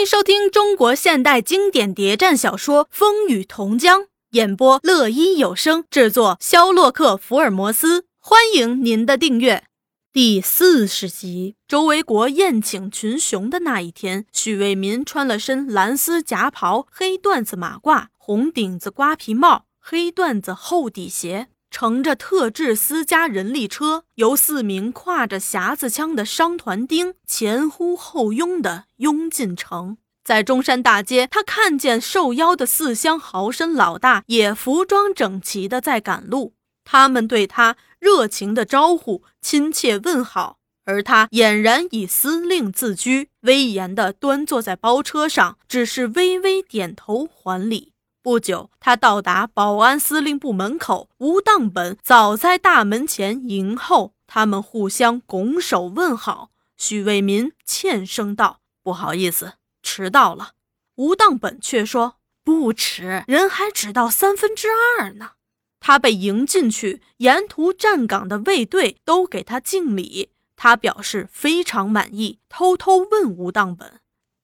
迎收听中国现代经典谍战小说《风雨同江》，演播乐一有声制作，肖洛克福尔摩斯。欢迎您的订阅。第四十集，周维国宴请群雄的那一天，许为民穿了身蓝丝夹袍、黑缎子马褂、红顶子瓜皮帽、黑缎子厚底鞋。乘着特制私家人力车，由四名挎着匣子枪的商团丁前呼后拥地拥进城。在中山大街，他看见受邀的四乡豪绅老大也服装整齐地在赶路，他们对他热情地招呼、亲切问好，而他俨然以司令自居，威严地端坐在包车上，只是微微点头还礼。不久，他到达保安司令部门口，吴当本早在大门前迎候。他们互相拱手问好。许为民欠声道：“不好意思，迟到了。”吴当本却说：“不迟，人还只到三分之二呢。”他被迎进去，沿途站岗的卫队都给他敬礼。他表示非常满意，偷偷问吴当本：“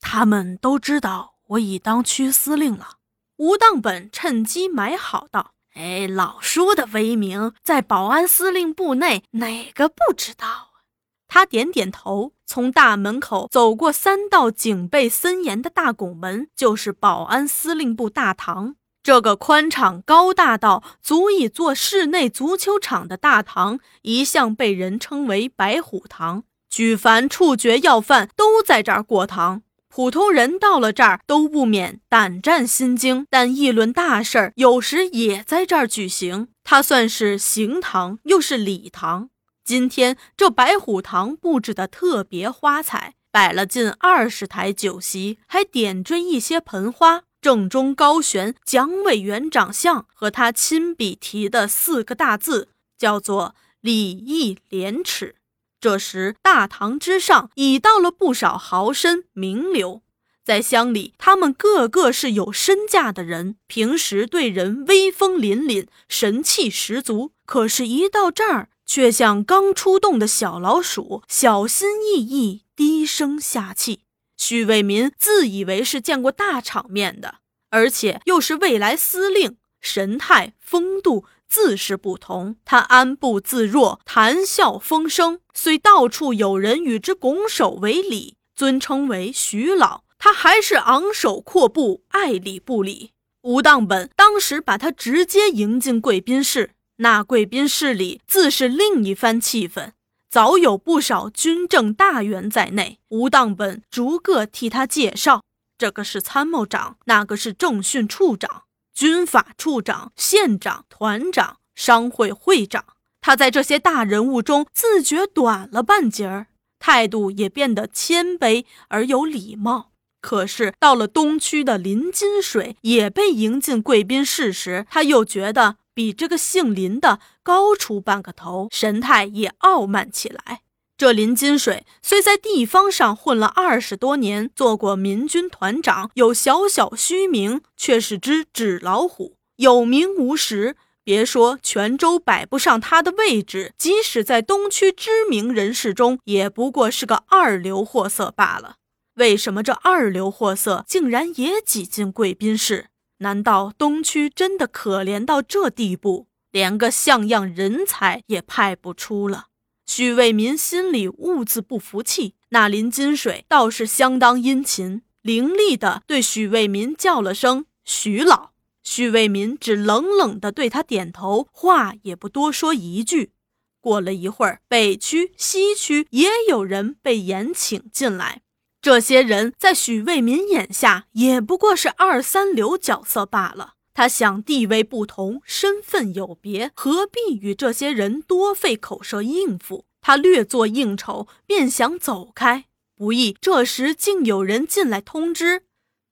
他们都知道我已当区司令了？”吴当本趁机买好道：“哎，老叔的威名在保安司令部内，哪个不知道啊？”他点点头，从大门口走过三道警备森严的大拱门，就是保安司令部大堂。这个宽敞高大到足以做室内足球场的大堂，一向被人称为“白虎堂”，举凡处决要犯都在这儿过堂。普通人到了这儿都不免胆战心惊，但议论大事儿有时也在这儿举行。它算是行堂，又是礼堂。今天这白虎堂布置的特别花彩，摆了近二十台酒席，还点缀一些盆花。正中高悬蒋委员长像和他亲笔题的四个大字，叫做“礼义廉耻”。这时，大堂之上已到了不少豪绅名流，在乡里，他们个个是有身价的人，平时对人威风凛凛，神气十足。可是，一到这儿，却像刚出洞的小老鼠，小心翼翼，低声下气。许为民自以为是见过大场面的，而且又是未来司令，神态风度。自是不同，他安步自若，谈笑风生，虽到处有人与之拱手为礼，尊称为徐老，他还是昂首阔步，爱理不理。吴当本当时把他直接迎进贵宾室，那贵宾室里自是另一番气氛，早有不少军政大员在内。吴当本逐个替他介绍，这个是参谋长，那个是政训处长。军法处长、县长、团长、商会会长，他在这些大人物中自觉短了半截儿，态度也变得谦卑而有礼貌。可是到了东区的林金水也被迎进贵宾室时，他又觉得比这个姓林的高出半个头，神态也傲慢起来。这林金水虽在地方上混了二十多年，做过民军团长，有小小虚名，却是只纸老虎，有名无实。别说泉州摆不上他的位置，即使在东区知名人士中，也不过是个二流货色罢了。为什么这二流货色竟然也挤进贵宾室？难道东区真的可怜到这地步，连个像样人才也派不出了？许为民心里兀自不服气，那林金水倒是相当殷勤，伶俐的对许为民叫了声“许老”。许为民只冷冷的对他点头，话也不多说一句。过了一会儿，北区、西区也有人被延请进来，这些人在许为民眼下也不过是二三流角色罢了。他想，地位不同，身份有别，何必与这些人多费口舌应付？他略作应酬，便想走开。不意这时竟有人进来通知，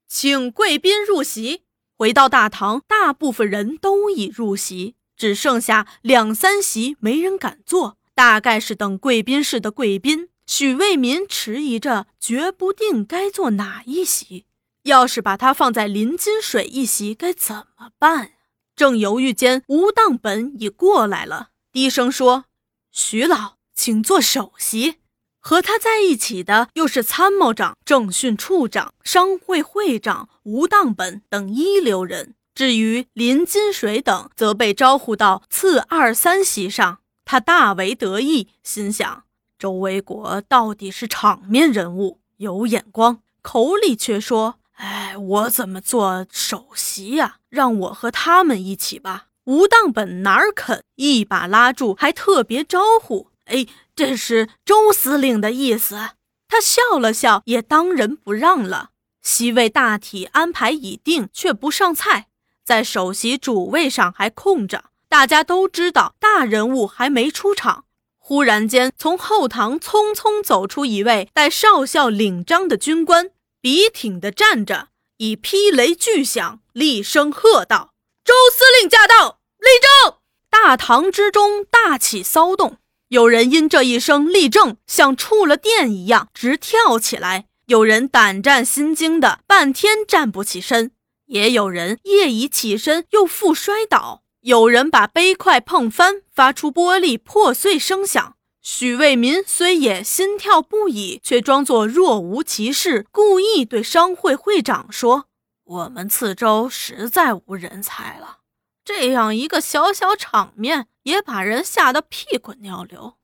请贵宾入席。回到大堂，大部分人都已入席，只剩下两三席没人敢坐，大概是等贵宾室的贵宾。许为民迟疑着，决不定该坐哪一席。要是把他放在林金水一席，该怎么办？正犹豫间，吴当本已过来了，低声说：“徐老，请坐首席。”和他在一起的又是参谋长、政训处长、商会会长吴当本等一流人。至于林金水等，则被招呼到次二三席上。他大为得意，心想：周维国到底是场面人物，有眼光，口里却说：“哎，我怎么做首席呀？让我和他们一起吧。”吴当本哪儿肯，一把拉住，还特别招呼：“哎，这是周司令的意思。”他笑了笑，也当仁不让了。席位大体安排已定，却不上菜。在首席主位上还空着，大家都知道大人物还没出场。忽然间，从后堂匆匆走出一位带少校领章的军官，笔挺地站着，以霹雷巨响，厉声喝道：“周司令驾到！立正！”大堂之中大起骚动，有人因这一声立正，像触了电一样直跳起来；有人胆战心惊的半天站不起身。也有人夜已起身，又复摔倒；有人把杯筷碰翻，发出玻璃破碎声响。许卫民虽也心跳不已，却装作若无其事，故意对商会会长说：“我们次州实在无人才了，这样一个小小场面，也把人吓得屁滚尿流。”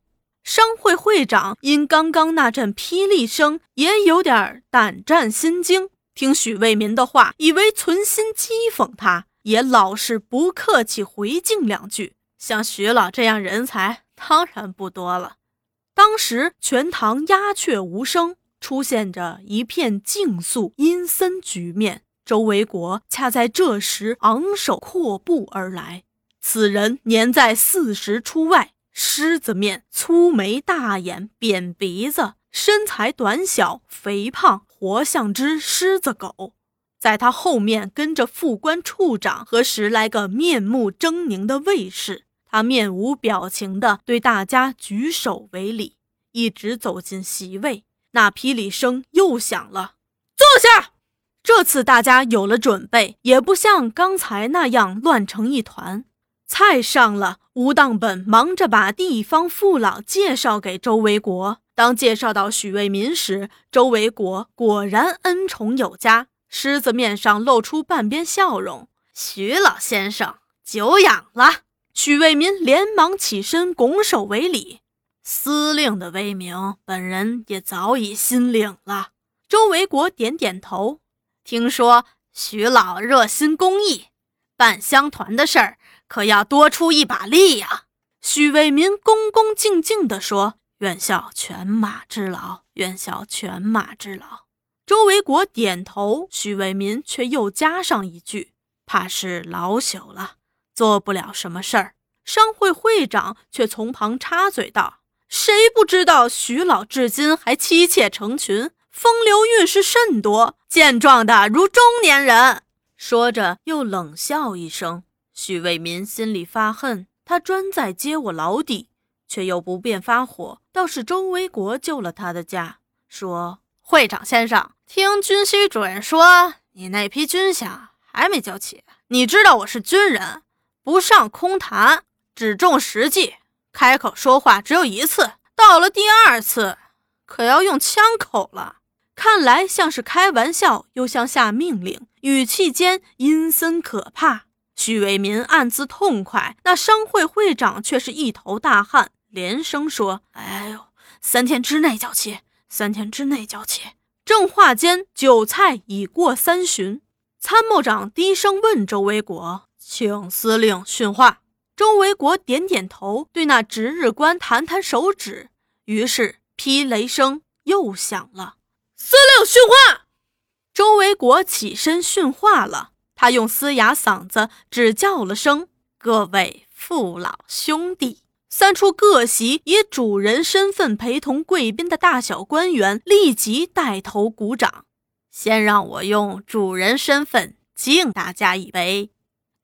商会会长因刚刚那阵霹雳声，也有点胆战心惊。听许卫民的话，以为存心讥讽他，也老是不客气回敬两句。像许老这样人才，当然不多了。当时全堂鸦雀无声，出现着一片静肃阴森局面。周维国恰在这时昂首阔步而来，此人年在四十出外，狮子面，粗眉大眼，扁鼻子。身材短小、肥胖，活像只狮子狗。在他后面跟着副官、处长和十来个面目狰狞的卫士。他面无表情地对大家举手为礼，一直走进席位。那霹雳声又响了，坐下。这次大家有了准备，也不像刚才那样乱成一团。菜上了，吴当本忙着把地方父老介绍给周维国。当介绍到许卫民时，周维国果然恩宠有加，狮子面上露出半边笑容。许老先生久仰了。许卫民连忙起身拱手为礼。司令的威名，本人也早已心领了。周维国点点头。听说许老热心公益，办乡团的事儿可要多出一把力呀。许卫民恭恭敬敬地说。愿效犬马之劳，愿效犬马之劳。周维国点头，许为民却又加上一句：“怕是老朽了，做不了什么事儿。”商会会长却从旁插嘴道：“谁不知道徐老至今还妻妾成群，风流韵事甚多，健壮的如中年人。”说着又冷笑一声。许为民心里发恨，他专在揭我老底。却又不便发火，倒是周维国救了他的家，说：“会长先生，听军需主任说，你那批军饷还没交齐。你知道我是军人，不上空谈，只重实际。开口说话只有一次，到了第二次，可要用枪口了。看来像是开玩笑，又像下命令，语气间阴森可怕。”许为民暗自痛快，那商会会长却是一头大汗。连声说：“哎呦，三天之内交齐，三天之内交齐。”正话间，酒菜已过三巡。参谋长低声问周维国：“请司令训话。”周维国点点头，对那值日官弹弹手指。于是霹雷声又响了：“司令训话。”周维国起身训话了。他用嘶哑嗓子只叫了声：“各位父老兄弟。”三处各席以主人身份陪同贵宾的大小官员立即带头鼓掌。先让我用主人身份敬大家一杯。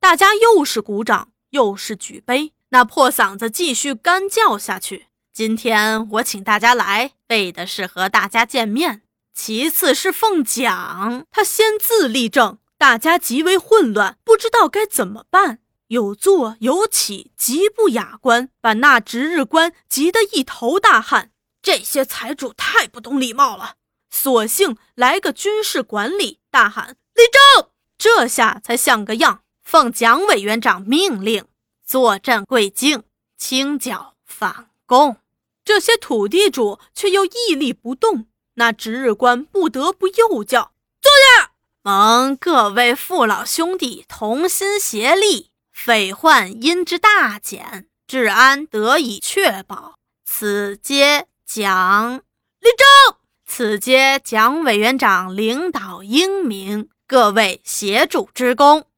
大家又是鼓掌，又是举杯。那破嗓子继续干叫下去。今天我请大家来，为的是和大家见面，其次是奉奖。他先自立正，大家极为混乱，不知道该怎么办。有坐有起，极不雅观，把那值日官急得一头大汗。这些财主太不懂礼貌了，索性来个军事管理，大喊立正，这下才像个样。奉蒋委员长命令，坐镇贵境，清剿反共。这些土地主却又屹立不动，那值日官不得不又叫坐下。蒙各位父老兄弟同心协力，匪患因之大减，治安得以确保。此皆蒋立正，此皆蒋委员长领导英明，各位协助之功。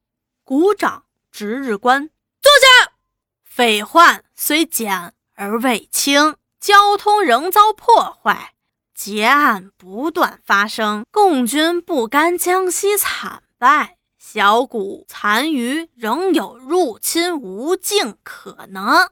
鼓掌！值日官坐下。匪患虽减而未清，交通仍遭破坏，劫案不断发生，共军不甘江西惨败，小股残余仍有入侵无尽可能。